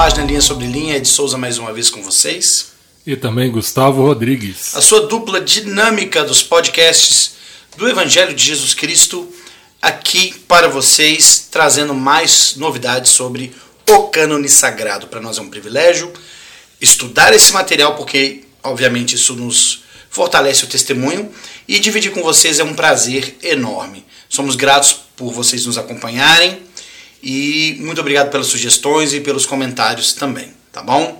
página Linha sobre Linha, de Souza mais uma vez com vocês. E também Gustavo Rodrigues. A sua dupla dinâmica dos podcasts do Evangelho de Jesus Cristo, aqui para vocês, trazendo mais novidades sobre o cânone sagrado. Para nós é um privilégio estudar esse material, porque, obviamente, isso nos fortalece o testemunho e dividir com vocês é um prazer enorme. Somos gratos por vocês nos acompanharem e muito obrigado pelas sugestões e pelos comentários também, tá bom?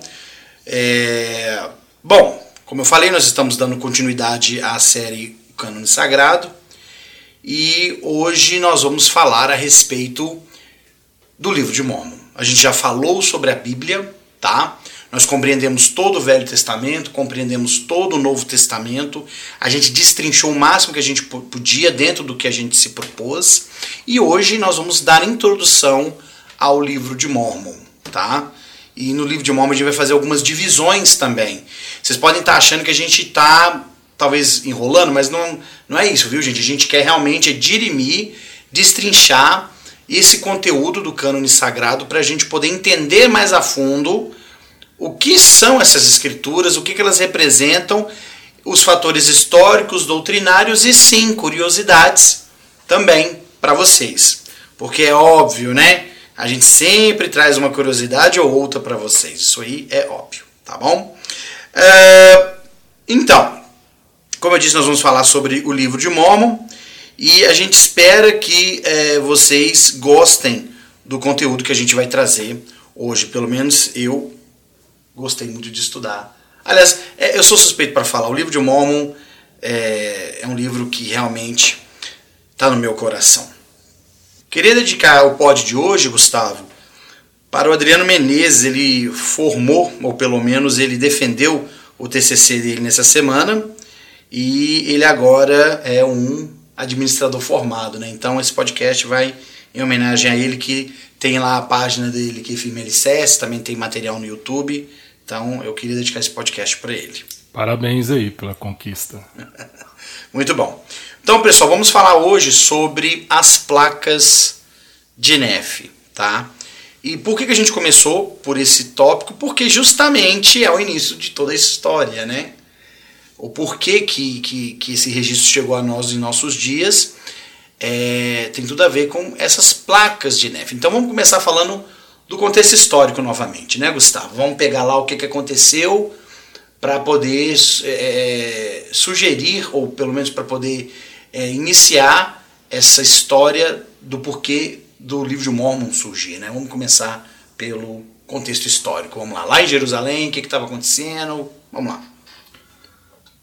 É... Bom, como eu falei, nós estamos dando continuidade à série O Cânone Sagrado e hoje nós vamos falar a respeito do livro de Mormon. A gente já falou sobre a Bíblia, tá? Nós compreendemos todo o Velho Testamento, compreendemos todo o Novo Testamento, a gente destrinchou o máximo que a gente podia dentro do que a gente se propôs, e hoje nós vamos dar introdução ao livro de Mormon, tá? E no livro de Mormon a gente vai fazer algumas divisões também. Vocês podem estar achando que a gente está talvez enrolando, mas não, não é isso, viu, gente? A gente quer realmente dirimir, destrinchar esse conteúdo do cânone sagrado para a gente poder entender mais a fundo o que são essas escrituras, o que, elas representam, os fatores históricos, doutrinários e sim, curiosidades também para vocês. Porque é óbvio, né? A gente sempre traz uma curiosidade ou outra para vocês. Isso aí é óbvio, tá bom? É, então, como eu disse, nós vamos falar sobre o livro de Mormon e a gente espera que é, vocês gostem do conteúdo que a gente vai trazer hoje. Pelo menos eu gostei muito de estudar. Aliás, é, eu sou suspeito para falar. O livro de Mormon é, é um livro que realmente está no meu coração. Queria dedicar o pod de hoje, Gustavo, para o Adriano Menezes. Ele formou, ou pelo menos ele defendeu o TCC dele nessa semana e ele agora é um administrador formado, né? Então esse podcast vai em homenagem a ele que tem lá a página dele que firme LCS, também tem material no YouTube. Então eu queria dedicar esse podcast para ele. Parabéns aí pela conquista. Muito bom. Então, pessoal, vamos falar hoje sobre as placas de neve, tá? E por que, que a gente começou por esse tópico? Porque justamente é o início de toda a história, né? O porquê que, que, que esse registro chegou a nós em nossos dias é, tem tudo a ver com essas placas de neve. Então vamos começar falando do contexto histórico novamente, né, Gustavo? Vamos pegar lá o que, que aconteceu para poder é, sugerir, ou pelo menos para poder é, iniciar essa história do porquê do livro de Mormon surgir. Né? Vamos começar pelo contexto histórico. Vamos lá. Lá em Jerusalém, o que estava acontecendo? Vamos lá.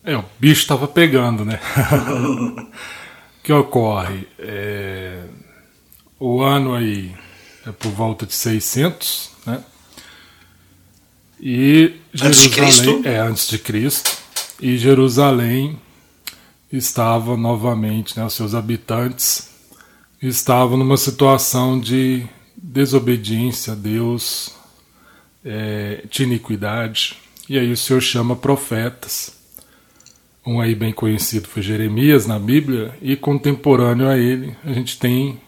É, o bicho estava pegando, né? o que ocorre? É, o ano aí é por volta de 600, né? E antes de Cristo? É, antes de Cristo. E Jerusalém estava novamente, né, os seus habitantes estavam numa situação de desobediência a Deus, é, de iniquidade. E aí o Senhor chama profetas. Um aí bem conhecido foi Jeremias na Bíblia, e contemporâneo a ele a gente tem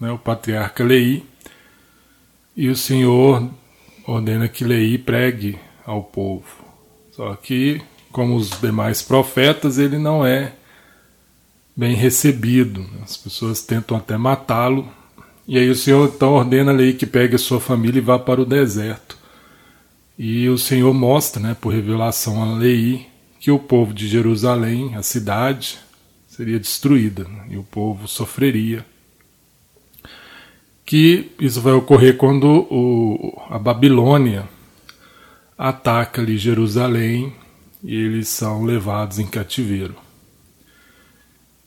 né, o patriarca Lei, e o Senhor ordena que Lei pregue ao povo. Só que, como os demais profetas, ele não é bem recebido. As pessoas tentam até matá-lo. E aí o Senhor então ordena Lei que pegue a sua família e vá para o deserto. E o Senhor mostra, né, por revelação a Lei, que o povo de Jerusalém, a cidade, seria destruída né, e o povo sofreria que isso vai ocorrer quando o, a Babilônia ataca ali Jerusalém e eles são levados em cativeiro.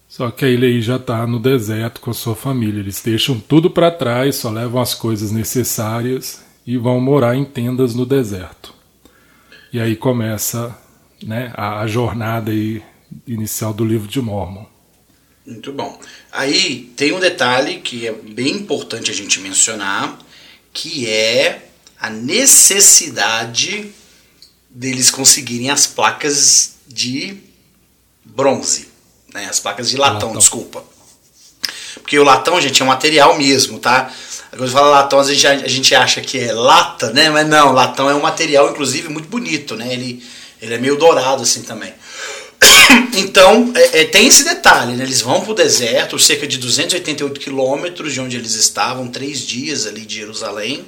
Só que aí já está no deserto com a sua família. Eles deixam tudo para trás, só levam as coisas necessárias e vão morar em tendas no deserto. E aí começa né, a, a jornada aí inicial do livro de Mormon. Muito bom. Aí tem um detalhe que é bem importante a gente mencionar, que é a necessidade deles conseguirem as placas de bronze, né? As placas de latão, latão, desculpa. Porque o latão, gente, é um material mesmo, tá? Quando fala latão, a gente, a gente acha que é lata, né? Mas não, latão é um material, inclusive, muito bonito, né? Ele, ele é meio dourado assim também. Então, é, é, tem esse detalhe, né? Eles vão para o deserto, cerca de 288 quilômetros de onde eles estavam, três dias ali de Jerusalém.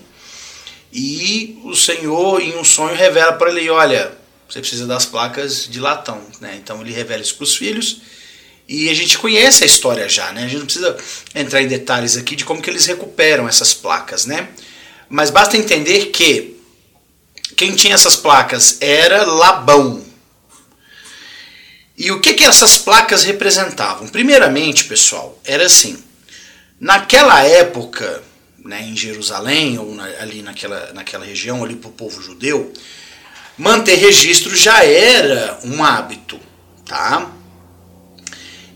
E o Senhor, em um sonho, revela para ele: olha, você precisa das placas de latão. Né? Então, ele revela isso para os filhos. E a gente conhece a história já, né? A gente não precisa entrar em detalhes aqui de como que eles recuperam essas placas, né? Mas basta entender que quem tinha essas placas era Labão, e o que, que essas placas representavam? Primeiramente, pessoal, era assim: naquela época, né, em Jerusalém, ou na, ali naquela, naquela região, ali para o povo judeu, manter registro já era um hábito. Tá?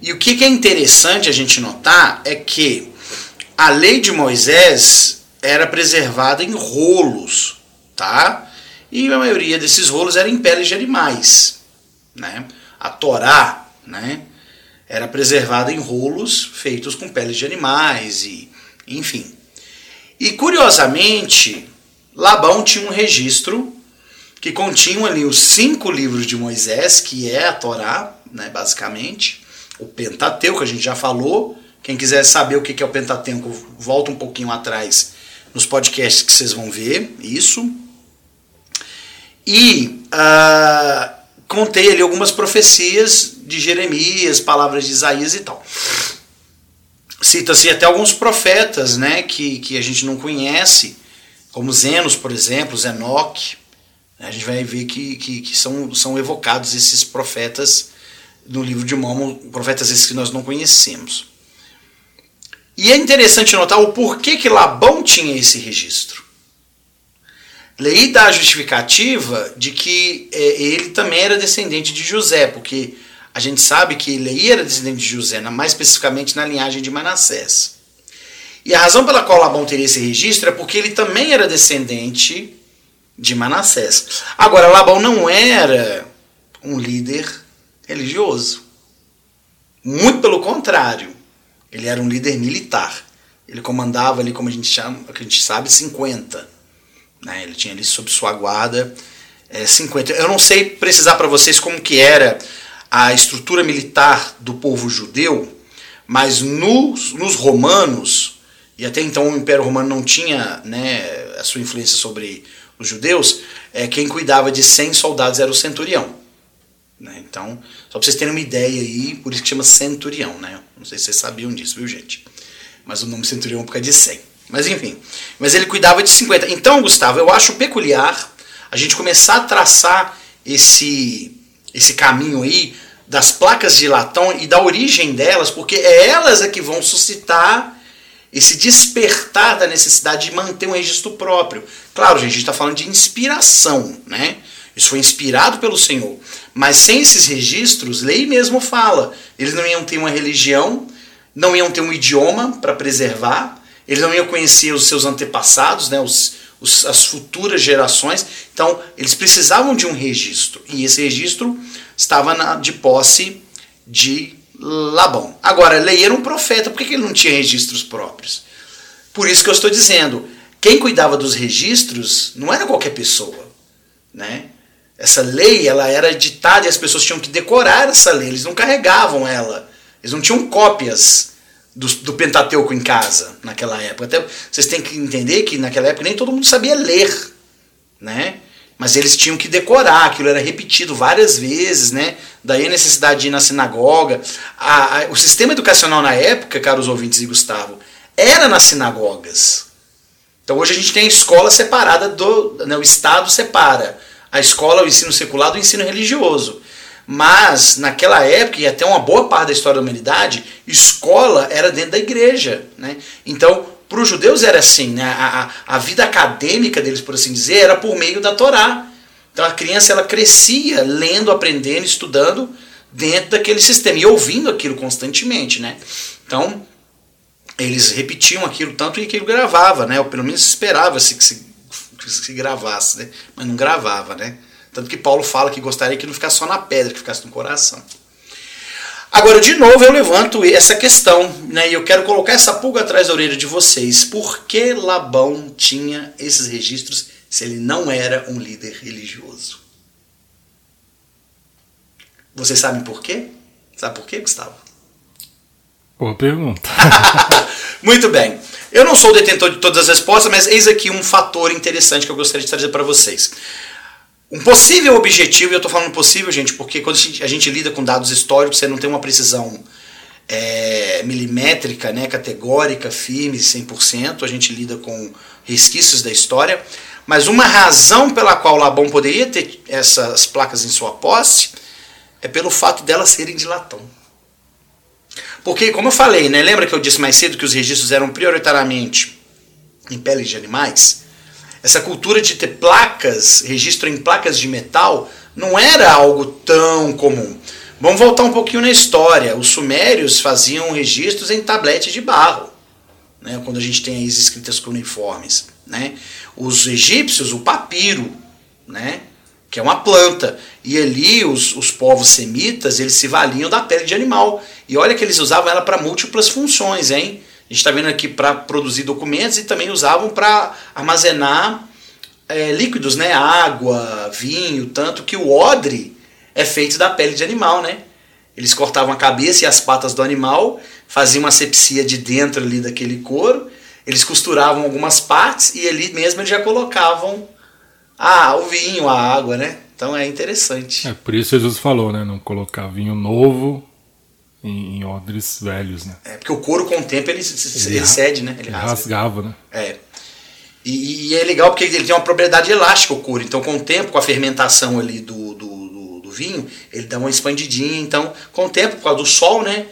E o que, que é interessante a gente notar é que a lei de Moisés era preservada em rolos, tá? E a maioria desses rolos era em peles de animais, né? A Torá, né, era preservada em rolos feitos com peles de animais e enfim. E curiosamente, Labão tinha um registro que continha ali os cinco livros de Moisés, que é a Torá, né, basicamente, o Pentateuco, a gente já falou. Quem quiser saber o que é o Pentateuco, volta um pouquinho atrás nos podcasts que vocês vão ver isso. E uh, contei ali algumas profecias de Jeremias, palavras de Isaías e tal. Cita-se até alguns profetas né, que, que a gente não conhece, como Zenos, por exemplo, Zenoque. A gente vai ver que, que, que são, são evocados esses profetas no livro de Mormon, profetas esses que nós não conhecemos. E é interessante notar o porquê que Labão tinha esse registro. Lei dá a justificativa de que é, ele também era descendente de José, porque a gente sabe que Lei era descendente de José, mais especificamente na linhagem de Manassés. E a razão pela qual Labão teria esse registro é porque ele também era descendente de Manassés. Agora, Labão não era um líder religioso. Muito pelo contrário, ele era um líder militar. Ele comandava ali, como a gente chama, a gente sabe, 50 né? Ele tinha ali sob sua guarda é, 50. Eu não sei precisar para vocês como que era a estrutura militar do povo judeu, mas nos, nos romanos, e até então o Império Romano não tinha né, a sua influência sobre os judeus, é, quem cuidava de 100 soldados era o centurião. Né? Então, só para vocês terem uma ideia aí, por isso que chama centurião. Né? Não sei se vocês sabiam disso, viu gente? Mas o nome centurião é por causa de 100. Mas enfim. Mas ele cuidava de 50. Então, Gustavo, eu acho peculiar a gente começar a traçar esse, esse caminho aí das placas de latão e da origem delas, porque é elas é que vão suscitar esse despertar da necessidade de manter um registro próprio. Claro, gente, a gente está falando de inspiração, né? Isso foi inspirado pelo Senhor. Mas sem esses registros, lei mesmo fala, eles não iam ter uma religião, não iam ter um idioma para preservar, eles não iam conhecer os seus antepassados, né, os, os, as futuras gerações. Então, eles precisavam de um registro. E esse registro estava na, de posse de Labão. Agora, Lei era um profeta, por que, que ele não tinha registros próprios? Por isso que eu estou dizendo, quem cuidava dos registros não era qualquer pessoa. Né? Essa lei ela era ditada e as pessoas tinham que decorar essa lei, eles não carregavam ela, eles não tinham cópias do, do, Pentateuco em casa naquela época. Até vocês têm que entender que naquela época nem todo mundo sabia ler, né? Mas eles tinham que decorar, aquilo era repetido várias vezes, né? Daí a necessidade de ir na sinagoga. A, a, o sistema educacional na época, caros ouvintes e Gustavo, era nas sinagogas. Então hoje a gente tem a escola separada do. Né, o Estado separa a escola, o ensino secular do ensino religioso. Mas, naquela época, e até uma boa parte da história da humanidade, escola era dentro da igreja. Né? Então, para os judeus era assim, né? a, a, a, vida acadêmica deles, por assim dizer, era por meio da Torá. Então a criança ela crescia lendo, aprendendo, estudando dentro daquele sistema e ouvindo aquilo constantemente. Né? Então, eles repetiam aquilo tanto e aquilo gravava, né? ou pelo menos esperava-se que se, que se gravasse, né? mas não gravava. Né? Tanto que Paulo fala que gostaria que não ficasse só na pedra, que ficasse no coração. Agora, de novo, eu levanto essa questão, né? E eu quero colocar essa pulga atrás da orelha de vocês. Por que Labão tinha esses registros se ele não era um líder religioso? Vocês sabem por quê? Sabe por quê, Gustavo? Boa pergunta. Muito bem. Eu não sou o detentor de todas as respostas, mas eis aqui um fator interessante que eu gostaria de trazer para vocês. Um possível objetivo, e eu estou falando possível, gente, porque quando a gente, lida com dados históricos, você não tem uma precisão é, milimétrica, né, categórica, firme, 100%, a gente lida com resquícios da história. Mas uma razão pela qual Labão poderia ter essas placas em sua posse é pelo fato delas serem de latão. Porque, como eu falei, né, lembra que eu disse mais cedo que os registros eram prioritariamente em peles de animais? Essa cultura de ter placas, registro em placas de metal, não era algo tão comum. Vamos voltar um pouquinho na história. Os sumérios faziam registros em tabletes de barro, né, quando a gente tem as escritas cuneiformes. Né? Os egípcios, o papiro, né, que é uma planta. E ali os, os povos semitas, eles se valiam da pele de animal. E olha que eles usavam ela para múltiplas funções, hein? Gente está vendo aqui para produzir documentos e também usavam para armazenar é, líquidos, né? Água, vinho, tanto que o odre é feito da pele de animal, né? Eles cortavam a cabeça e as patas do animal, faziam uma sepsia de dentro ali daquele couro, eles costuravam algumas partes e ali mesmo eles já colocavam ah, o vinho, a água, né? Então é interessante. É por isso Jesus falou, né? Não colocar vinho novo em, em odres velhos, né? É, porque o couro com o tempo ele, ele, ele cede, né? Ele, ele rasgava, né? É. E, e, é legal porque ele tem uma propriedade elástica o couro. Então, com o tempo, com a fermentação ali do, do, do, do vinho, ele dá uma expandidinha. Então, com o tempo, por causa do sol, né?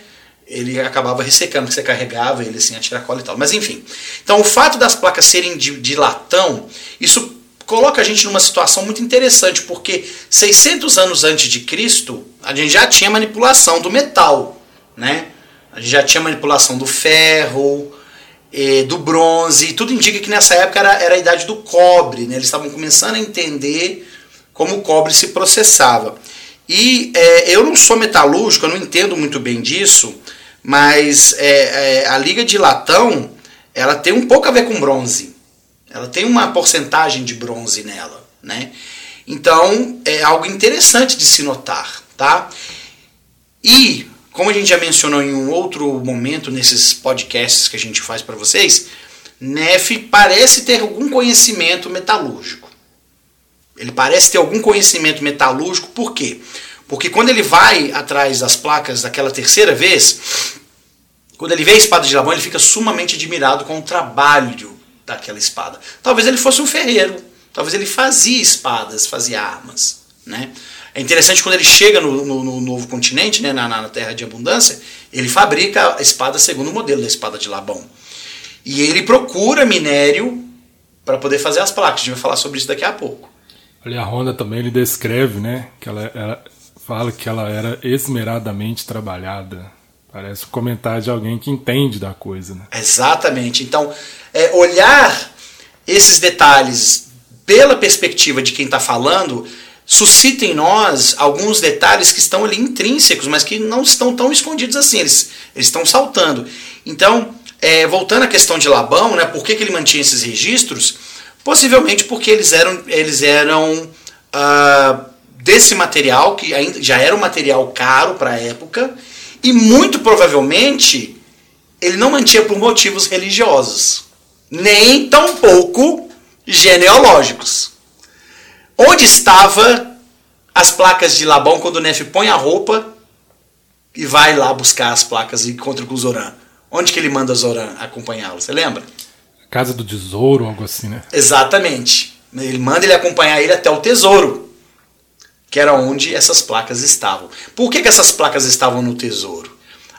Ele acabava ressecando, que você carregava ele assim, a tiracola e tal. Mas enfim. Então, o fato das placas serem de, de latão, isso coloca a gente numa situação muito interessante, porque 600 anos antes de Cristo, a gente já tinha manipulação do metal né? A gente já tinha manipulação do ferro, do bronze, e tudo indica que nessa época era, era a idade do cobre, né? Eles estavam começando a entender como o cobre se processava. E é, eu não sou metalúrgico, eu não entendo muito bem disso, mas é, é, a liga de latão ela tem um pouco a ver com bronze. Ela tem uma porcentagem de bronze nela, né? Então é algo interessante de se notar, tá? E como a gente já mencionou em um outro momento nesses podcasts que a gente faz para vocês, Neff parece ter algum conhecimento metalúrgico. Ele parece ter algum conhecimento metalúrgico, por quê? Porque quando ele vai atrás das placas daquela terceira vez, quando ele vê a espada de Labão, ele fica sumamente admirado com o trabalho daquela espada. Talvez ele fosse um ferreiro, talvez ele fazia espadas, fazia armas, né? É interessante quando ele chega no, no, no novo continente, né, na, na, Terra de Abundância, ele fabrica a espada segundo o modelo da espada de Labão. E ele procura minério para poder fazer as placas. A gente vai falar sobre isso daqui a pouco. Ali a Honda também ele descreve, né, que ela, ela fala que ela era esmeradamente trabalhada. Parece um comentário de alguém que entende da coisa. Né? Exatamente. Então, é, olhar esses detalhes pela perspectiva de quem está falando suscita em nós alguns detalhes que estão ali intrínsecos, mas que não estão tão escondidos assim, eles, eles estão saltando. Então, é, voltando à questão de Labão, né, por que, que ele mantinha esses registros? Possivelmente porque eles eram, eles eram uh, desse material, que ainda já era um material caro para a época, e muito provavelmente ele não mantinha por motivos religiosos, nem tampouco genealógicos. Onde estava as placas de Labão quando o Nef põe a roupa e vai lá buscar as placas e encontra com o Zoran? Onde que ele manda Zoran acompanhá-lo? Você lembra? Casa do Tesouro, algo assim, né? Exatamente. Ele manda ele acompanhar ele até o tesouro, que era onde essas placas estavam. Por que, que essas placas estavam no tesouro?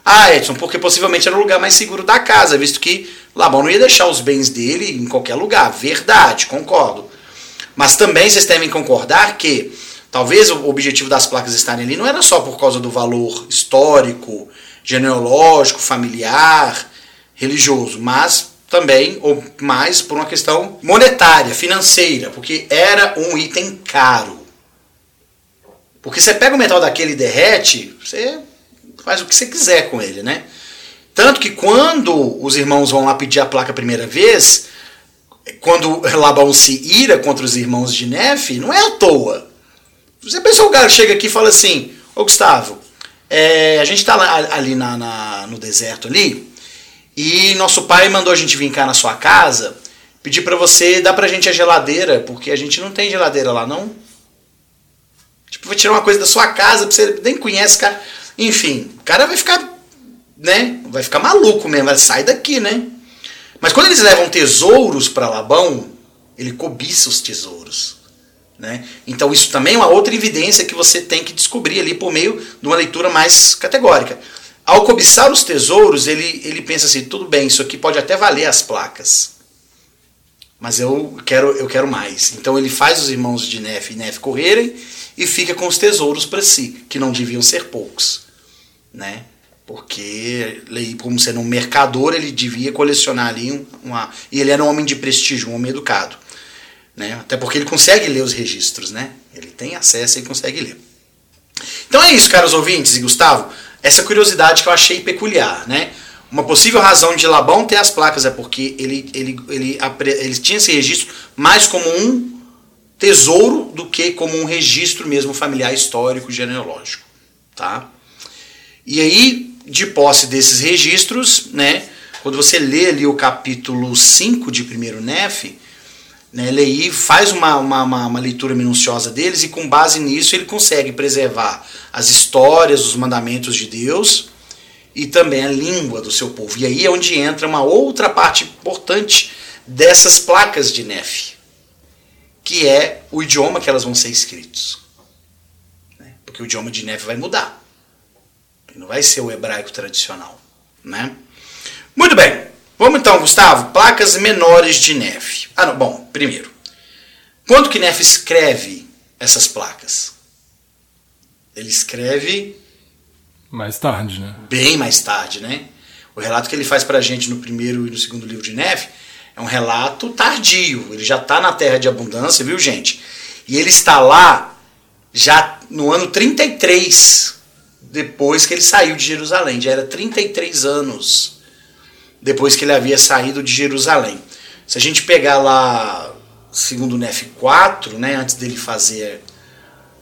Ah, Edson, porque possivelmente era o lugar mais seguro da casa, visto que Labão não ia deixar os bens dele em qualquer lugar. Verdade, concordo. Mas também vocês devem concordar que talvez o objetivo das placas estarem ali não era só por causa do valor histórico, genealógico, familiar, religioso, mas também, ou mais por uma questão monetária, financeira, porque era um item caro. Porque você pega o metal daquele e derrete, você faz o que você quiser com ele, né? Tanto que quando os irmãos vão lá pedir a placa a primeira vez, quando Labão se ira contra os irmãos de Nefe, não é à toa. Você pensou o cara chega aqui e fala assim, ô Gustavo, é, a gente está ali na, na, no deserto ali, e nosso pai mandou a gente vir cá na sua casa, pedir para você dar pra gente a geladeira, porque a gente não tem geladeira lá, não. Tipo, vai tirar uma coisa da sua casa, você nem conhece, cara. Enfim, o cara vai ficar, né? Vai ficar maluco mesmo, vai sair daqui, né? Mas quando eles levam tesouros para Labão, ele cobiça os tesouros. Né? Então isso também é uma outra evidência que você tem que descobrir ali por meio de uma leitura mais categórica. Ao cobiçar os tesouros, ele, ele pensa assim, tudo bem, isso aqui pode até valer as placas. Mas eu quero, eu quero mais. Então ele faz os irmãos de Nef e Nef correrem e fica com os tesouros para si, que não deviam ser poucos. Né? Porque, como sendo um mercador, ele devia colecionar ali uma. E ele era um homem de prestígio, um homem educado. Né? Até porque ele consegue ler os registros, né? Ele tem acesso e consegue ler. Então é isso, caros ouvintes e Gustavo. Essa curiosidade que eu achei peculiar, né? Uma possível razão de Labão ter as placas é porque ele, ele, ele, ele tinha esse registro mais como um tesouro do que como um registro mesmo familiar histórico genealógico, tá? E aí, de posse desses registros, né, quando você lê ali o capítulo 5 de 1 Nef, né, Lei faz uma, uma, uma, leitura minuciosa deles e com base nisso ele consegue preservar as histórias, os mandamentos de Deus e também a língua do seu povo. E aí é onde entra uma outra parte importante dessas placas de Nef, que é o idioma que elas vão ser escritos. Né? Porque o idioma de Nef vai mudar. Não vai ser o hebraico tradicional. Né? Muito bem. Vamos então, Gustavo, placas menores de Neff. Ah, não, bom, primeiro. Quando que Neff escreve essas placas? Ele escreve mais tarde, né? Bem mais tarde, né? O relato que ele faz pra gente no primeiro e no segundo livro de Neff é um relato tardio. Ele já está na terra de abundância, viu, gente? E ele está lá já no ano 33 depois que ele saiu de Jerusalém. Já era 33 anos depois que ele havia saído de Jerusalém. Se a gente pegar lá, segundo o Nef 4, né, antes dele fazer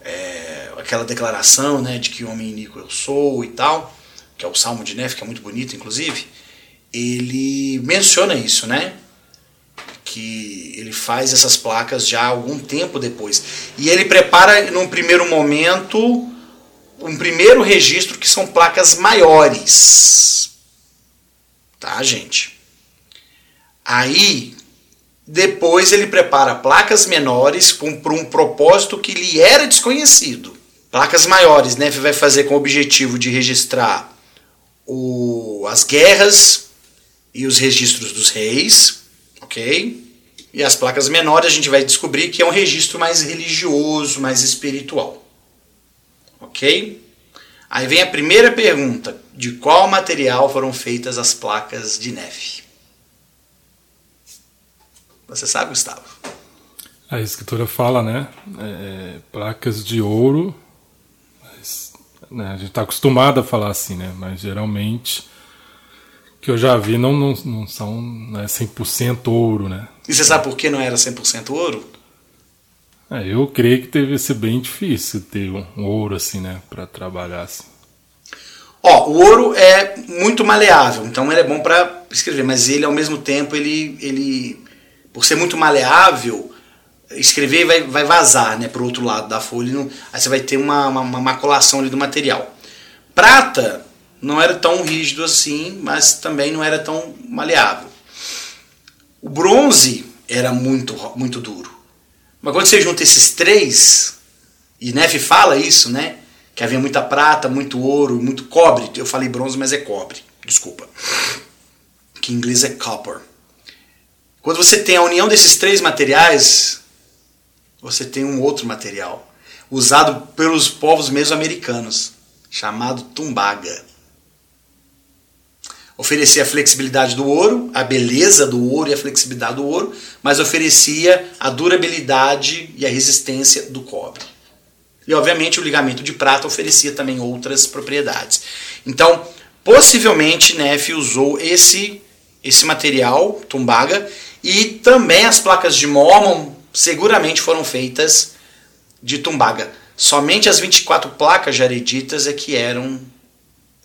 é, aquela declaração né, de que homem iníquo eu sou e tal, que é o Salmo de Nef, que é muito bonito, inclusive, ele menciona isso, né? Que ele faz essas placas já algum tempo depois. E ele prepara, num primeiro momento, um primeiro registro que são placas maiores Tá, gente? Aí, depois ele prepara placas menores para um propósito que lhe era desconhecido. Placas maiores, né? Vai fazer com o objetivo de registrar o, as guerras e os registros dos reis, ok? E as placas menores a gente vai descobrir que é um registro mais religioso, mais espiritual, ok? Aí vem a primeira pergunta: de qual material foram feitas as placas de neve? Você sabe, Gustavo? A escritura fala, né? É, placas de ouro. Mas, né, a gente está acostumado a falar assim, né? Mas geralmente que eu já vi não, não, não são né, 100% ouro, né? E você sabe por que não era 100% ouro? É, eu creio que deve ser bem difícil ter um ouro assim, né, para trabalhar assim. Ó, o ouro é muito maleável, então ele é bom para escrever, mas ele ao mesmo tempo ele, ele por ser muito maleável, escrever vai, vai vazar, né, pro outro lado da folha, não, aí você vai ter uma, uma, uma maculação ali do material. Prata não era tão rígido assim, mas também não era tão maleável. O bronze era muito muito duro. Mas quando você junta esses três, e Neve fala isso, né? Que havia muita prata, muito ouro, muito cobre. Eu falei bronze, mas é cobre. Desculpa. Que em inglês é copper. Quando você tem a união desses três materiais, você tem um outro material usado pelos povos mesoamericanos, chamado tumbaga. Oferecia a flexibilidade do ouro, a beleza do ouro e a flexibilidade do ouro, mas oferecia a durabilidade e a resistência do cobre. E obviamente o ligamento de prata oferecia também outras propriedades. Então, possivelmente Neff usou esse esse material, tumbaga, e também as placas de Mormon seguramente foram feitas de tumbaga. Somente as 24 placas jareditas é que eram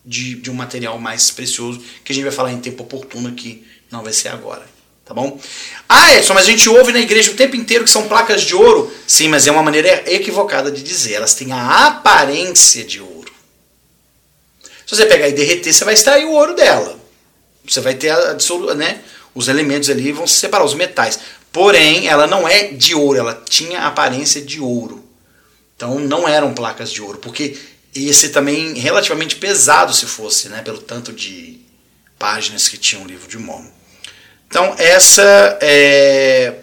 de, de um material mais precioso, que a gente vai falar em tempo oportuno aqui, não vai ser agora. Tá bom? Ah, Edson, mas a gente ouve na igreja o tempo inteiro que são placas de ouro. Sim, mas é uma maneira equivocada de dizer. Elas têm a aparência de ouro. Se você pegar e derreter, você vai extrair o ouro dela. Você vai ter a, né, os elementos ali vão se separar, os metais. Porém, ela não é de ouro, ela tinha a aparência de ouro. Então não eram placas de ouro, porque ia ser também relativamente pesado se fosse, né, pelo tanto de páginas que tinha o livro de Mormon. Então essa é,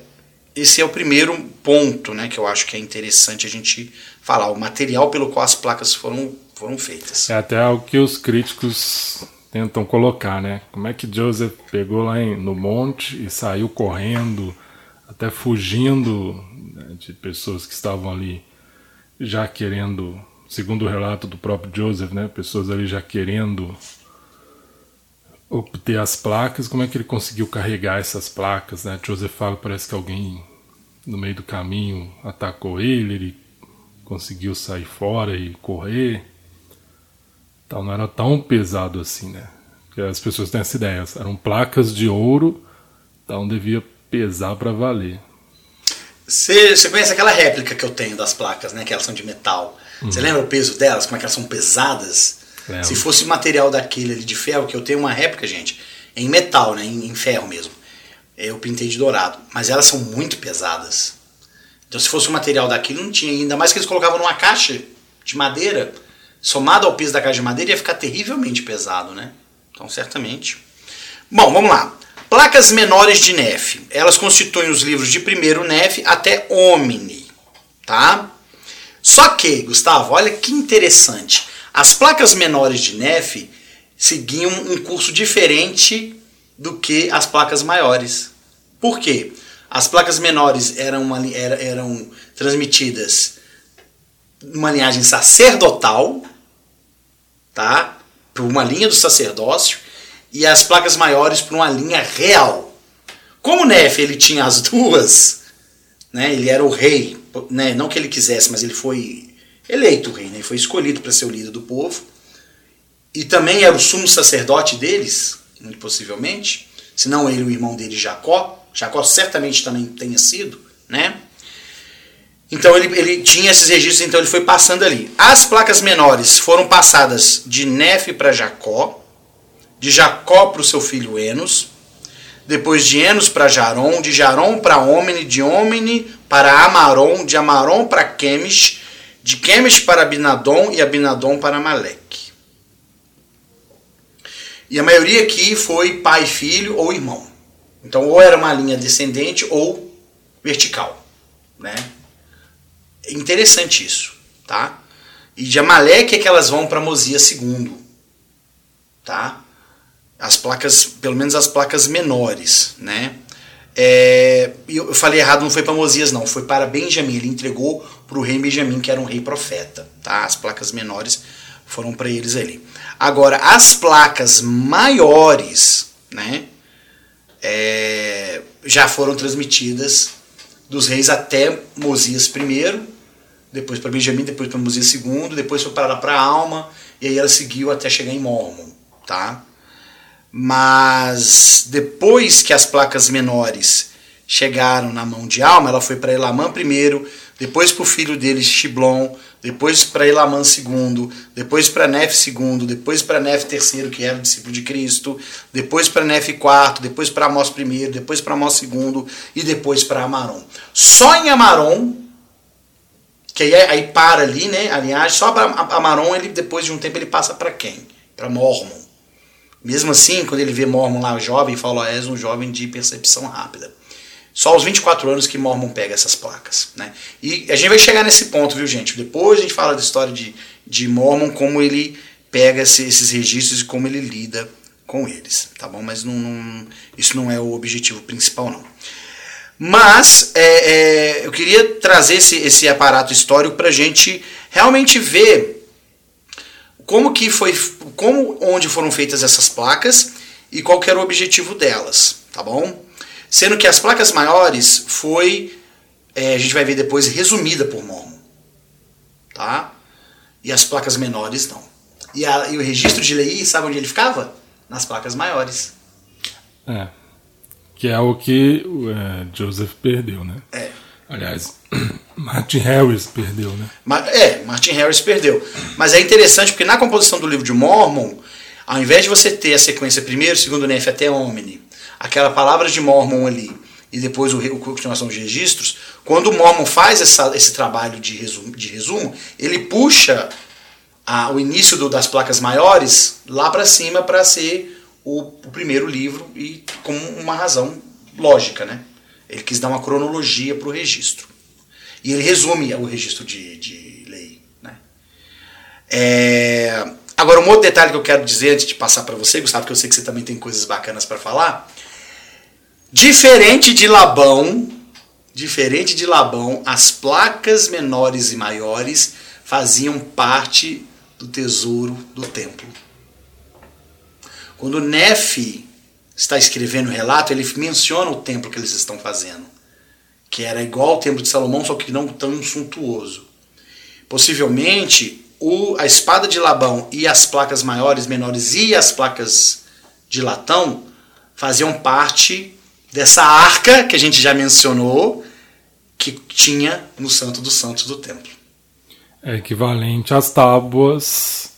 esse é o primeiro ponto, né, que eu acho que é interessante a gente falar, o material pelo qual as placas foram foram feitas. É até o que os críticos tentam colocar, né? Como é que Joseph pegou lá em, no monte e saiu correndo, até fugindo né, de pessoas que estavam ali já querendo, segundo o relato do próprio Joseph, né? Pessoas ali já querendo obter as placas. Como é que ele conseguiu carregar essas placas, né? Joseph fala, parece que alguém no meio do caminho atacou ele, ele conseguiu sair fora e correr. Tal, não era tão pesado assim, né? Porque as pessoas têm essa ideia. Eram placas de ouro, então devia pesar para valer. Você conhece aquela réplica que eu tenho das placas, né? Que elas são de metal. Uhum. Você lembra o peso delas? Como é que elas são pesadas? Lembro. Se fosse material daquele ali de ferro, que eu tenho uma réplica, gente, em metal, né? Em, em ferro mesmo. Eu pintei de dourado. Mas elas são muito pesadas. Então se fosse um material daquilo, não tinha. Ainda mais que eles colocavam numa caixa de madeira somado ao peso da caixa de madeira, ia ficar terrivelmente pesado, né? Então, certamente. Bom, vamos lá. Placas menores de NEF. Elas constituem os livros de primeiro NEF até Omni, tá? Só que, Gustavo, olha que interessante. As placas menores de NEF seguiam um curso diferente do que as placas maiores. Por quê? As placas menores eram, uma, eram, eram transmitidas numa linhagem sacerdotal, tá? Por uma linha do sacerdócio e as placas maiores por uma linha real. Como o Nef ele tinha as duas, né? Ele era o rei, né? Não que ele quisesse, mas ele foi eleito rei, né? Ele foi escolhido para ser o líder do povo. E também era o sumo sacerdote deles, muito possivelmente, se não ele o irmão dele Jacó. Jacó certamente também tenha sido, né? Então ele, ele tinha esses registros, então ele foi passando ali. As placas menores foram passadas de Nefe para Jacó, de Jacó para o seu filho Enos, depois de Enos para Jarom, de Jarom para Omni, de Omni para Amaron, de Amaron para Quemes, de Quemes para Abinadom e Abinadom para Maleque. E a maioria aqui foi pai, filho ou irmão. Então ou era uma linha descendente ou vertical, né? interessante isso, tá? E de Amaleque é que elas vão para Mosias II, tá? As placas, pelo menos as placas menores, né? É, eu falei errado, não foi para Mosias não, foi para Benjamim. Ele entregou para o rei Benjamim, que era um rei profeta, tá? As placas menores foram para eles ali. Agora, as placas maiores, né? É, já foram transmitidas dos reis até Mosias I, depois para Benjamim, depois para Mosias II, depois foi para para Alma, e aí ela seguiu até chegar em Mormon, tá? Mas depois que as placas menores chegaram na mão de Alma, ela foi para Elamã primeiro, depois para o filho dele Shiblon, depois para Elamã II, depois para Nef II, depois para Nef III, que era o discípulo de Cristo, depois para Nef IV, depois para Amós I, depois para Amós II e depois para Amaron. Só em Amaron que aí, aí para ali, né, a linhagem, só para Amaron, ele depois de um tempo ele passa para quem? Para Mormon. Mesmo assim, quando ele vê Mormon lá jovem, fala, ó, és um jovem de percepção rápida. Só aos 24 anos que Mormon pega essas placas, né? E a gente vai chegar nesse ponto, viu, gente? Depois a gente fala da história de, de Mormon, como ele pega esses registros e como ele lida com eles, tá bom? Mas não, não, isso não é o objetivo principal, não. Mas é, é, eu queria trazer esse, esse aparato histórico para a gente realmente ver como que foi, como onde foram feitas essas placas e qual era o objetivo delas, tá bom? Sendo que as placas maiores foi, é, a gente vai ver depois, resumida por Mormon, tá? E as placas menores não. E, a, e o registro de lei, sabe onde ele ficava? Nas placas maiores. É. Que é o que é, Joseph perdeu, né? É. Aliás, Martin Harris perdeu, né? É, Martin Harris perdeu. Mas é interessante porque na composição do livro de Mormon, ao invés de você ter a sequência primeiro, segundo Nef até Omni, aquela palavra de Mormon ali, e depois o, o continuação dos registros, quando o Mormon faz essa, esse trabalho de resumo, de resumo ele puxa a, o início do, das placas maiores lá para cima para ser o, o, primeiro livro e com uma razão lógica, né? Ele quis dar uma cronologia para o registro. E ele resume o registro de, de lei. Né? É, agora, um outro detalhe que eu quero dizer antes de passar para você, Gustavo, que eu sei que você também tem coisas bacanas para falar. Diferente de Labão, diferente de Labão, as placas menores e maiores faziam parte do tesouro do templo. Quando Nefe está escrevendo o relato, ele menciona o templo que eles estão fazendo, que era igual ao templo de Salomão, só que não tão suntuoso. Possivelmente, o, a espada de Labão e as placas maiores, menores e as placas de latão faziam parte dessa arca que a gente já mencionou, que tinha no Santo dos Santos do templo. É equivalente às tábuas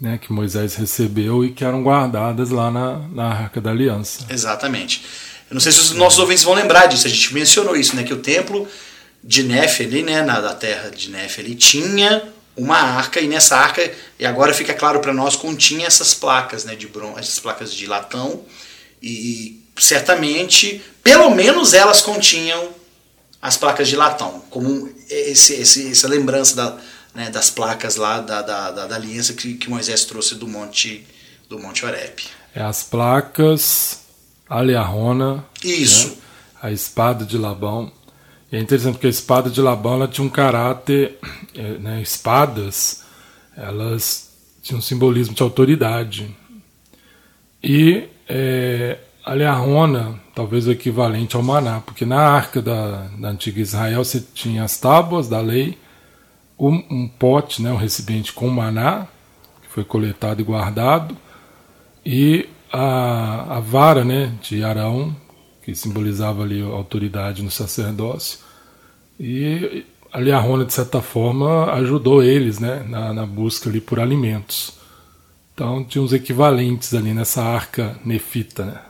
né, que Moisés recebeu e que eram guardadas lá na, na Arca da Aliança. Exatamente. Eu não sei se os nossos ouvintes vão lembrar disso, a gente mencionou isso, né, que o templo de Nefe ali, né, na da terra de Nefe ali, tinha uma arca e nessa arca, e agora fica claro para nós, continha essas placas, né, de bronze, essas placas de latão e certamente, pelo menos elas continham as placas de latão, como esse, esse, essa lembrança da, né, das placas lá da, da, da, da aliança que, que, Moisés trouxe do monte do monte Oreb. É as placas Aliarona. Isso. Né, a espada de Labão. E é interessante porque a espada de Labão ela tinha um caráter, é, né, espadas, elas tinham um simbolismo de autoridade. E é, Aliarona, talvez o equivalente ao maná, porque na arca da, da antiga Israel você tinha as tábuas da lei um, um pote, né, um recipiente com maná, que foi coletado e guardado, e a, a vara né, de Arão, que simbolizava ali a autoridade no sacerdócio. E ali a Rona, de certa forma, ajudou eles né, na, na busca ali por alimentos. Então tinha uns equivalentes ali nessa arca nefita. Né?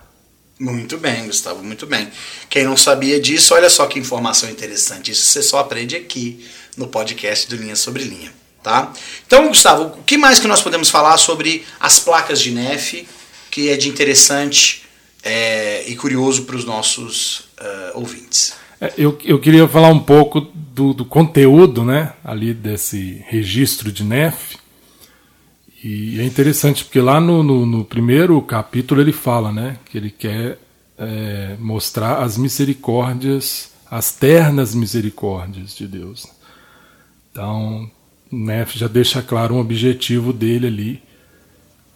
Muito bem, Gustavo, muito bem. Quem não sabia disso, olha só que informação interessante. Isso você só aprende aqui no podcast do Linha Sobre Linha. Tá? Então, Gustavo, o que mais que nós podemos falar sobre as placas de nef que é de interessante é, e curioso para os nossos uh, ouvintes? É, eu, eu queria falar um pouco do, do conteúdo né, ali desse registro de nef E é interessante porque lá no, no, no primeiro capítulo ele fala né, que ele quer é, mostrar as misericórdias, as ternas misericórdias de Deus. Então, NEF já deixa claro um objetivo dele ali.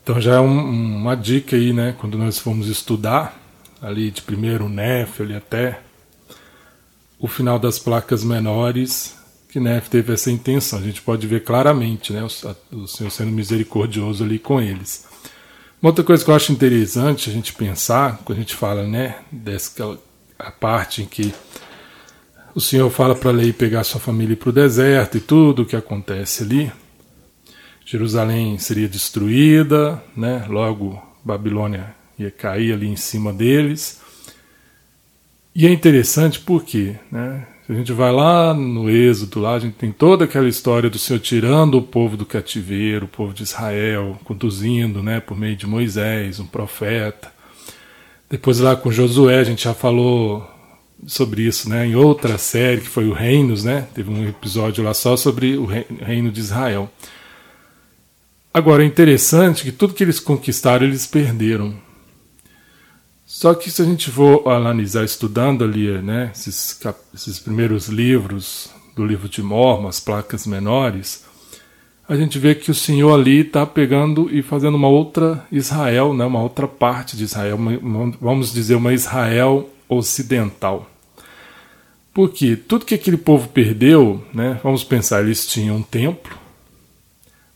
Então já é um, uma dica aí, né? Quando nós formos estudar, ali de primeiro NEF, ali até o final das placas menores, que NEF teve essa intenção. A gente pode ver claramente, né? O, o Senhor sendo misericordioso ali com eles. Uma outra coisa que eu acho interessante a gente pensar, quando a gente fala, né, dessa a parte em que o Senhor fala para Lei pegar sua família para o deserto e tudo o que acontece ali. Jerusalém seria destruída, né? logo Babilônia ia cair ali em cima deles. E é interessante porque, né? se a gente vai lá no Êxodo, lá a gente tem toda aquela história do Senhor tirando o povo do cativeiro, o povo de Israel, conduzindo né, por meio de Moisés, um profeta. Depois lá com Josué, a gente já falou sobre isso, né? Em outra série que foi o Reinos, né? Teve um episódio lá só sobre o reino de Israel. Agora é interessante que tudo que eles conquistaram eles perderam. Só que se a gente for analisar estudando ali, né, esses, esses primeiros livros do livro de Mormon, as placas menores, a gente vê que o Senhor ali está pegando e fazendo uma outra Israel, né, uma outra parte de Israel, uma, vamos dizer, uma Israel ocidental. Porque tudo que aquele povo perdeu, né, vamos pensar, eles tinham um templo,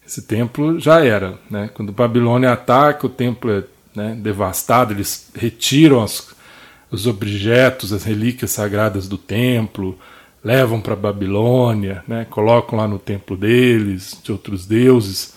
esse templo já era. Né, quando Babilônia ataca, o templo é né, devastado, eles retiram as, os objetos, as relíquias sagradas do templo, levam para Babilônia, né, colocam lá no templo deles, de outros deuses.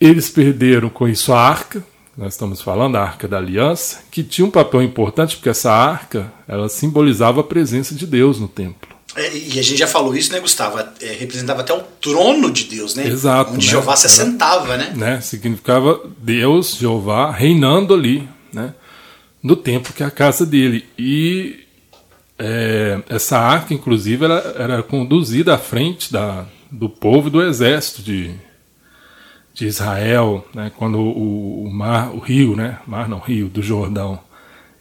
Eles perderam com isso a arca, nós estamos falando da arca da aliança, que tinha um papel importante porque essa arca ela simbolizava a presença de Deus no templo. É, e a gente já falou isso, né, Gustavo? É, representava até o trono de Deus, né? Exato. Onde né? Jeová se assentava, né? né? Significava Deus, Jeová, reinando ali, né? No templo que é a casa dele. E é, essa arca, inclusive, ela era conduzida à frente da, do povo e do exército de, de Israel, né, quando o, o, mar, o rio, né, mar não, rio do Jordão,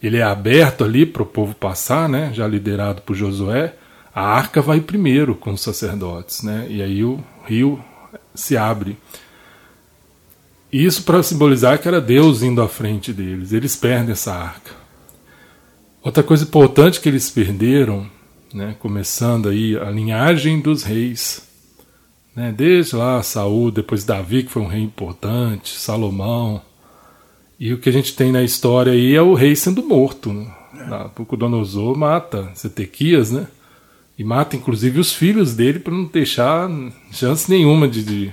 ele é aberto ali para o povo passar, né, já liderado por Josué, a arca vai primeiro com os sacerdotes, né, e aí o rio se abre. Isso para simbolizar que era Deus indo à frente deles. Eles perdem essa arca. Outra coisa importante que eles perderam, né, começando aí a linhagem dos reis, né, desde lá Saul, depois Davi, que foi um rei importante, Salomão, e o que a gente tem na história aí é o rei sendo morto. Né? Nabucodonosor mata Zetequias, né? E mata inclusive os filhos dele para não deixar chance nenhuma de, de,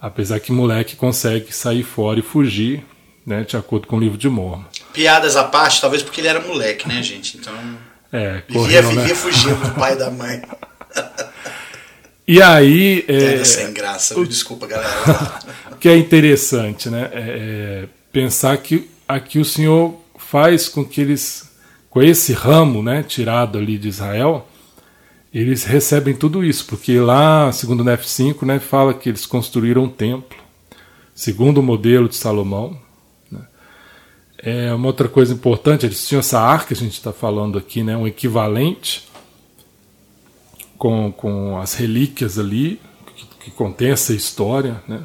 Apesar que moleque consegue sair fora e fugir, né? De acordo com o livro de Mormon piadas à parte, talvez porque ele era moleque, né, gente? Então. É, vivia, correu, vivia né? fugindo do pai e da mãe. E aí. É, sem graça, o, desculpa, galera. o que é interessante, né? É, é, pensar que aqui o Senhor faz com que eles, com esse ramo né, tirado ali de Israel, eles recebem tudo isso, porque lá, segundo o Nef5, né, fala que eles construíram um templo, segundo o modelo de Salomão, é, uma outra coisa importante, eles tinham essa arca, a gente está falando aqui, né, um equivalente com, com as relíquias ali, que, que contém essa história. Né.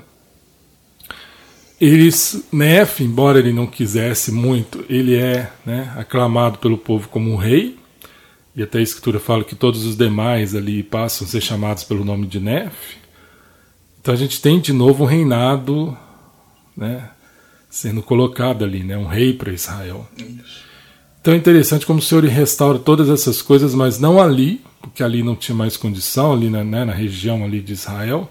Eles, Nef, embora ele não quisesse muito, ele é né, aclamado pelo povo como um rei, e até a escritura fala que todos os demais ali passam a ser chamados pelo nome de Nef. Então a gente tem de novo um reinado né, sendo colocado ali, né? um rei para Israel. Então é interessante como o Senhor restaura todas essas coisas, mas não ali, porque ali não tinha mais condição, ali na, né, na região ali de Israel,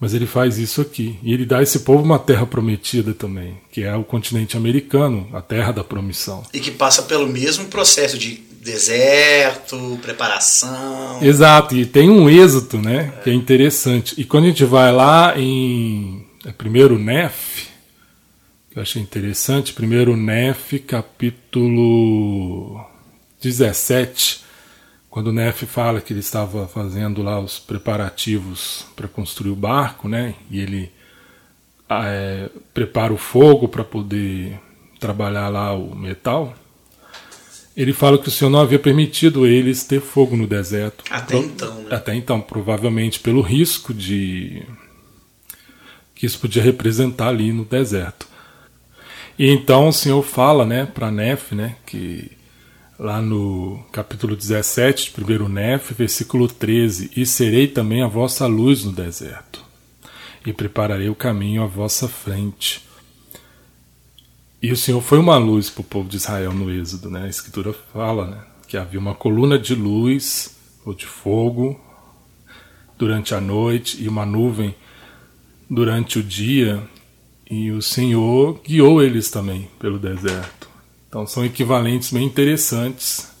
mas ele faz isso aqui. E ele dá a esse povo uma terra prometida também, que é o continente americano, a terra da promissão. E que passa pelo mesmo processo de deserto, preparação. Exato, e tem um êxito, né, é. que é interessante. E quando a gente vai lá em é primeiro Nef, que eu achei interessante. Primeiro, Nef, capítulo 17, quando Nef fala que ele estava fazendo lá os preparativos para construir o barco, né? E ele ah, é, prepara o fogo para poder trabalhar lá o metal. Ele fala que o Senhor não havia permitido eles ter fogo no deserto. Até Pro, então, né? Até então, provavelmente pelo risco de que isso podia representar ali no deserto. E então o Senhor fala né, para Nef, né, que lá no capítulo 17 de 1 Nef, versículo 13: E serei também a vossa luz no deserto, e prepararei o caminho à vossa frente. E o Senhor foi uma luz para o povo de Israel no Êxodo, né? A Escritura fala né, que havia uma coluna de luz ou de fogo durante a noite e uma nuvem durante o dia e o Senhor guiou eles também pelo deserto. Então são equivalentes bem interessantes.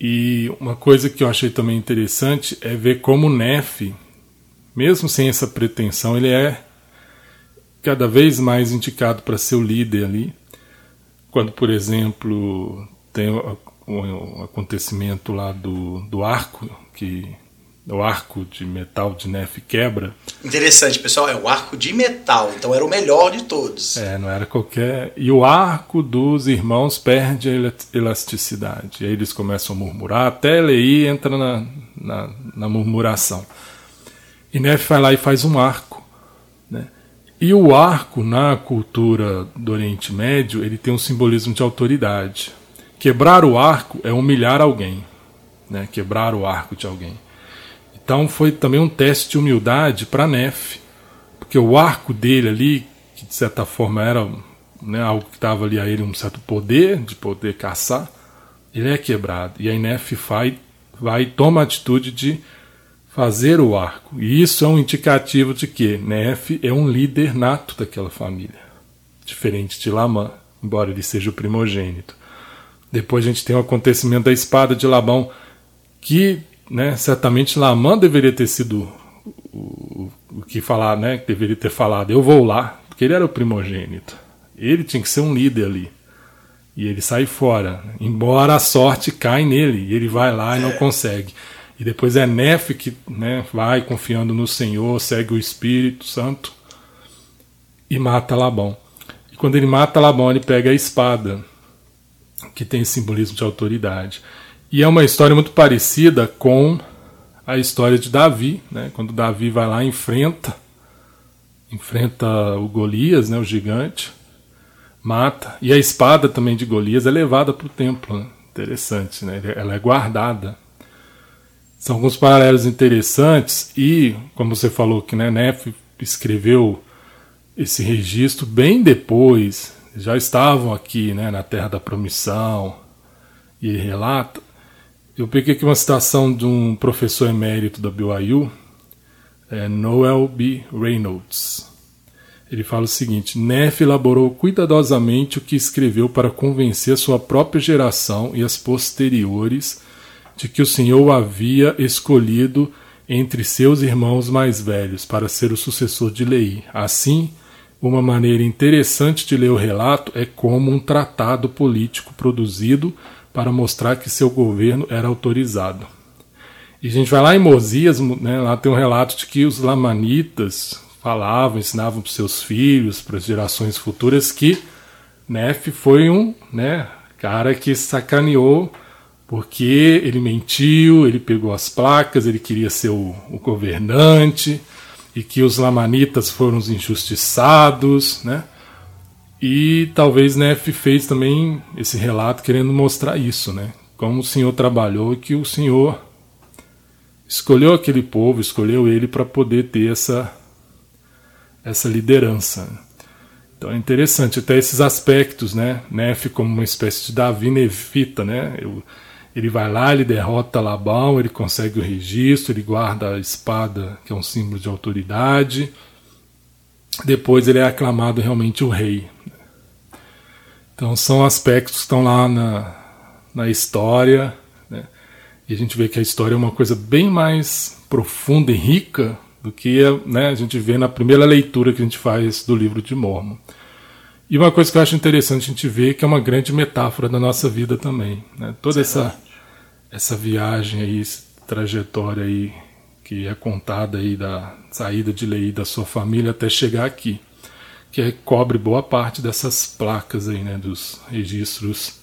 E uma coisa que eu achei também interessante é ver como Nef, mesmo sem essa pretensão, ele é cada vez mais indicado para ser o líder ali. Quando, por exemplo, tem o, acontecimento lá do, do arco que o arco de metal de Nef quebra. Interessante, pessoal, é o arco de metal, então era o melhor de todos. É, não era qualquer. E o arco dos irmãos perde a elasticidade. E aí eles começam a murmurar, até Lei entra na, na, na murmuração. E Nefe vai lá e faz um arco. Né? E o arco, na cultura do Oriente Médio, ele tem um simbolismo de autoridade. Quebrar o arco é humilhar alguém. Né? Quebrar o arco de alguém. Então foi também um teste de humildade para Nefe. Porque o arco dele ali, que de certa forma era né, algo que dava ali a ele um certo poder, de poder caçar, ele é quebrado. E aí Nefe vai, vai e toma a atitude de fazer o arco. E isso é um indicativo de que Nefe é um líder nato daquela família, diferente de Lamã, embora ele seja o primogênito. Depois a gente tem o acontecimento da espada de Labão, que né, certamente Lamã deveria ter sido o, o, que falar, né, deveria ter falado, eu vou lá, porque ele era o primogênito. Ele tinha que ser um líder ali. E ele sai fora, embora a sorte cai nele, e ele vai lá e não consegue. E depois é Nefe que né, vai confiando no Senhor, segue o Espírito Santo e mata Labão. E quando ele mata Labão, ele pega a espada, que tem simbolismo de autoridade. E é uma história muito parecida com a história de Davi, né? quando Davi vai lá e enfrenta, enfrenta o Golias, né? o gigante, mata. E a espada também de Golias é levada para o templo. Né? Interessante, né? ela é guardada. São alguns paralelos interessantes e, como você falou que né, escreveu esse registro bem depois, já estavam aqui né, na Terra da Promissão, e relata. Eu peguei aqui uma citação de um professor emérito da BYU, é Noel B. Reynolds. Ele fala o seguinte: Neff elaborou cuidadosamente o que escreveu para convencer sua própria geração e as posteriores de que o Senhor havia escolhido entre seus irmãos mais velhos para ser o sucessor de Lei. Assim, uma maneira interessante de ler o relato é como um tratado político produzido para mostrar que seu governo era autorizado. E a gente vai lá em Mosias, né, lá tem um relato de que os lamanitas falavam, ensinavam para seus filhos, para as gerações futuras, que Nef foi um né, cara que sacaneou porque ele mentiu, ele pegou as placas, ele queria ser o, o governante, e que os lamanitas foram os injustiçados, né? E talvez Nefe fez também esse relato querendo mostrar isso, né? Como o Senhor trabalhou e que o Senhor escolheu aquele povo, escolheu ele para poder ter essa essa liderança. Então é interessante até esses aspectos, né? Nefe como uma espécie de Davi Nefita, né? Ele vai lá, ele derrota Labão, ele consegue o registro, ele guarda a espada, que é um símbolo de autoridade. Depois ele é aclamado realmente o rei. Então são aspectos que estão lá na, na história. Né? E a gente vê que a história é uma coisa bem mais profunda e rica do que né, a gente vê na primeira leitura que a gente faz do livro de Mormon. E uma coisa que eu acho interessante a gente ver que é uma grande metáfora da nossa vida também. Né? Toda essa essa viagem aí, essa trajetória aí que é contada aí da saída de Lei da sua família até chegar aqui, que é, cobre boa parte dessas placas aí, né, dos registros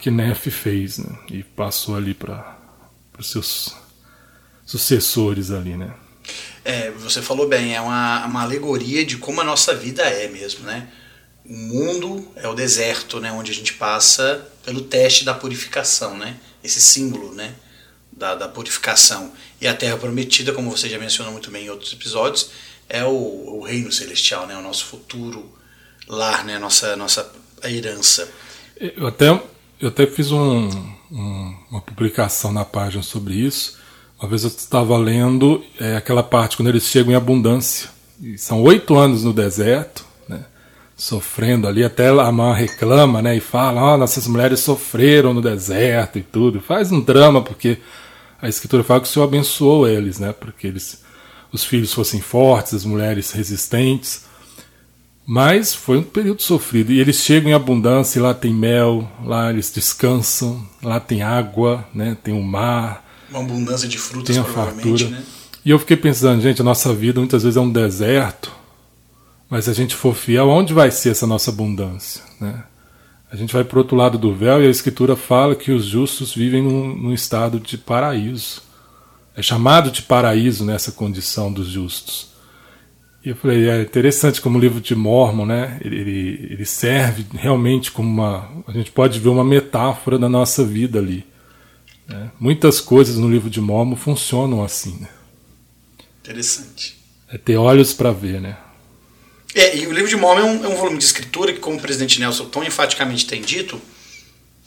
que Neff fez, né, e passou ali para os seus sucessores ali, né. É, você falou bem, é uma, uma alegoria de como a nossa vida é mesmo, né? O mundo é o deserto, né, onde a gente passa pelo teste da purificação, né? esse símbolo né, da, da, purificação. E a Terra Prometida, como você já mencionou muito bem em outros episódios, é o, o reino celestial, né, o nosso futuro lar, né, a nossa, nossa herança. Eu até, eu até fiz um, um, uma publicação na página sobre isso. Uma vez eu estava lendo é, aquela parte quando eles chegam em abundância. E são oito anos no deserto, sofrendo ali, até a mãe reclama, né, e fala, oh, nossas mulheres sofreram no deserto e tudo. Faz um drama porque a escritura fala que o Senhor abençoou eles, né, porque eles os filhos fossem fortes, as mulheres resistentes. Mas foi um período sofrido. E eles chegam em abundância, e lá tem mel, lá eles descansam, lá tem água, né? tem o um mar. Uma abundância de frutas, tem a fartura. Né? E eu fiquei pensando, gente, a nossa vida muitas vezes é um deserto, mas se a gente for fiel, onde vai ser essa nossa abundância? Né? A gente vai para o outro lado do véu e a Escritura fala que os justos vivem num, num estado de paraíso. é chamado de paraíso nessa condição dos justos. E eu falei, é interessante como o livro de Mormon, né? Ele, ele, serve realmente como uma. A gente pode ver uma metáfora da nossa vida ali. Né? Muitas coisas no livro de Mormon funcionam assim. Né? Interessante. É ter olhos para ver, né? É, e o livro de Mormon é um, é um, volume de escritura que, como o presidente Nelson tão enfaticamente tem dito,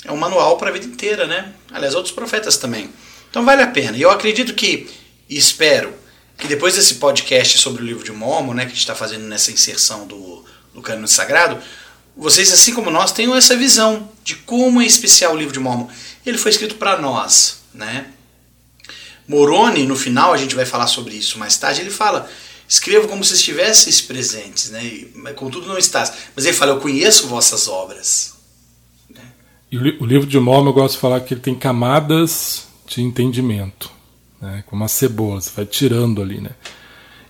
é um manual para a vida inteira, né? Aliás, outros profetas também. Então vale a pena. E eu acredito que, e espero, que depois desse podcast sobre o livro de Mormon, né, que a gente está fazendo nessa inserção do, do cânone sagrado, vocês, assim como nós, tenham essa visão de como é especial o livro de Mormon. Ele foi escrito para nós, né? Moroni, no final, a gente vai falar sobre isso mais tarde, ele fala, escreva como se estivesseis presentes, né? Contudo não estás. Mas ele fala, eu conheço vossas obras. Né? E o, o livro de Mormon, eu gosto de falar que ele tem camadas de entendimento né, como uma cebola, você vai tirando ali. Né?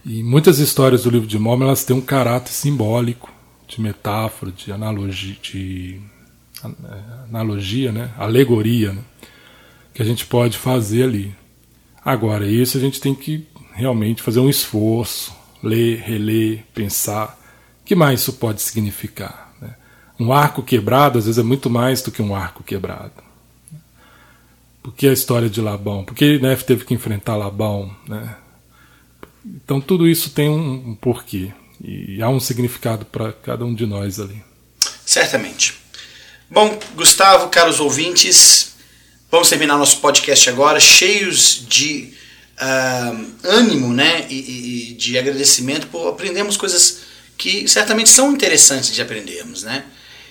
E muitas histórias do livro de Mormon elas têm um caráter simbólico, de metáfora, de analogia, de analogia, né? alegoria, né? que a gente pode fazer ali. Agora, isso a gente tem que realmente fazer um esforço, ler, reler, pensar. O que mais isso pode significar? Né? Um arco quebrado, às vezes, é muito mais do que um arco quebrado. Por que a história de Labão? Por que Nef teve que enfrentar Labão? Né? Então tudo isso tem um, um porquê. E há um significado para cada um de nós ali. Certamente. Bom, Gustavo, caros ouvintes, vamos terminar nosso podcast agora, cheios de uh, ânimo né, e, e, de agradecimento por aprendermos coisas que certamente são interessantes de aprendermos. Né?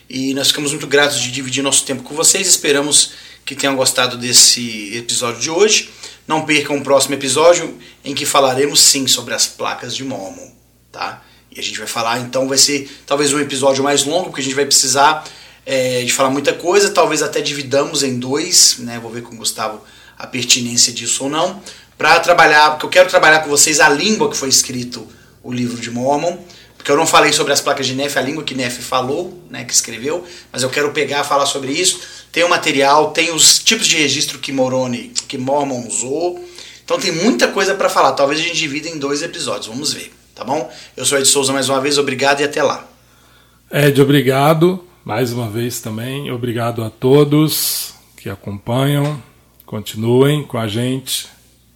E nós ficamos muito gratos de dividir nosso tempo com vocês. Esperamos que tenham gostado desse episódio de hoje. Não percam o próximo episódio em que falaremos sim sobre as placas de Mormon, tá? E a gente vai falar, então vai ser talvez um episódio mais longo, porque a gente vai precisar é, de falar muita coisa, talvez até dividamos em dois, né? Vou ver com o Gustavo a pertinência disso ou não, para trabalhar, porque eu quero trabalhar com vocês a língua que foi escrito o livro de Mormon, porque eu não falei sobre as placas de Nefe, a língua que Nefe falou, né, que escreveu, mas eu quero pegar falar sobre isso tem o material, tem os tipos de registro que Moroni, que Mormon usou. Então tem muita coisa para falar. Talvez a gente divida em dois episódios, vamos ver, tá bom? Eu sou Ed Souza mais uma vez, obrigado e até lá. Ed, obrigado mais uma vez também. Obrigado a todos que acompanham. Continuem com a gente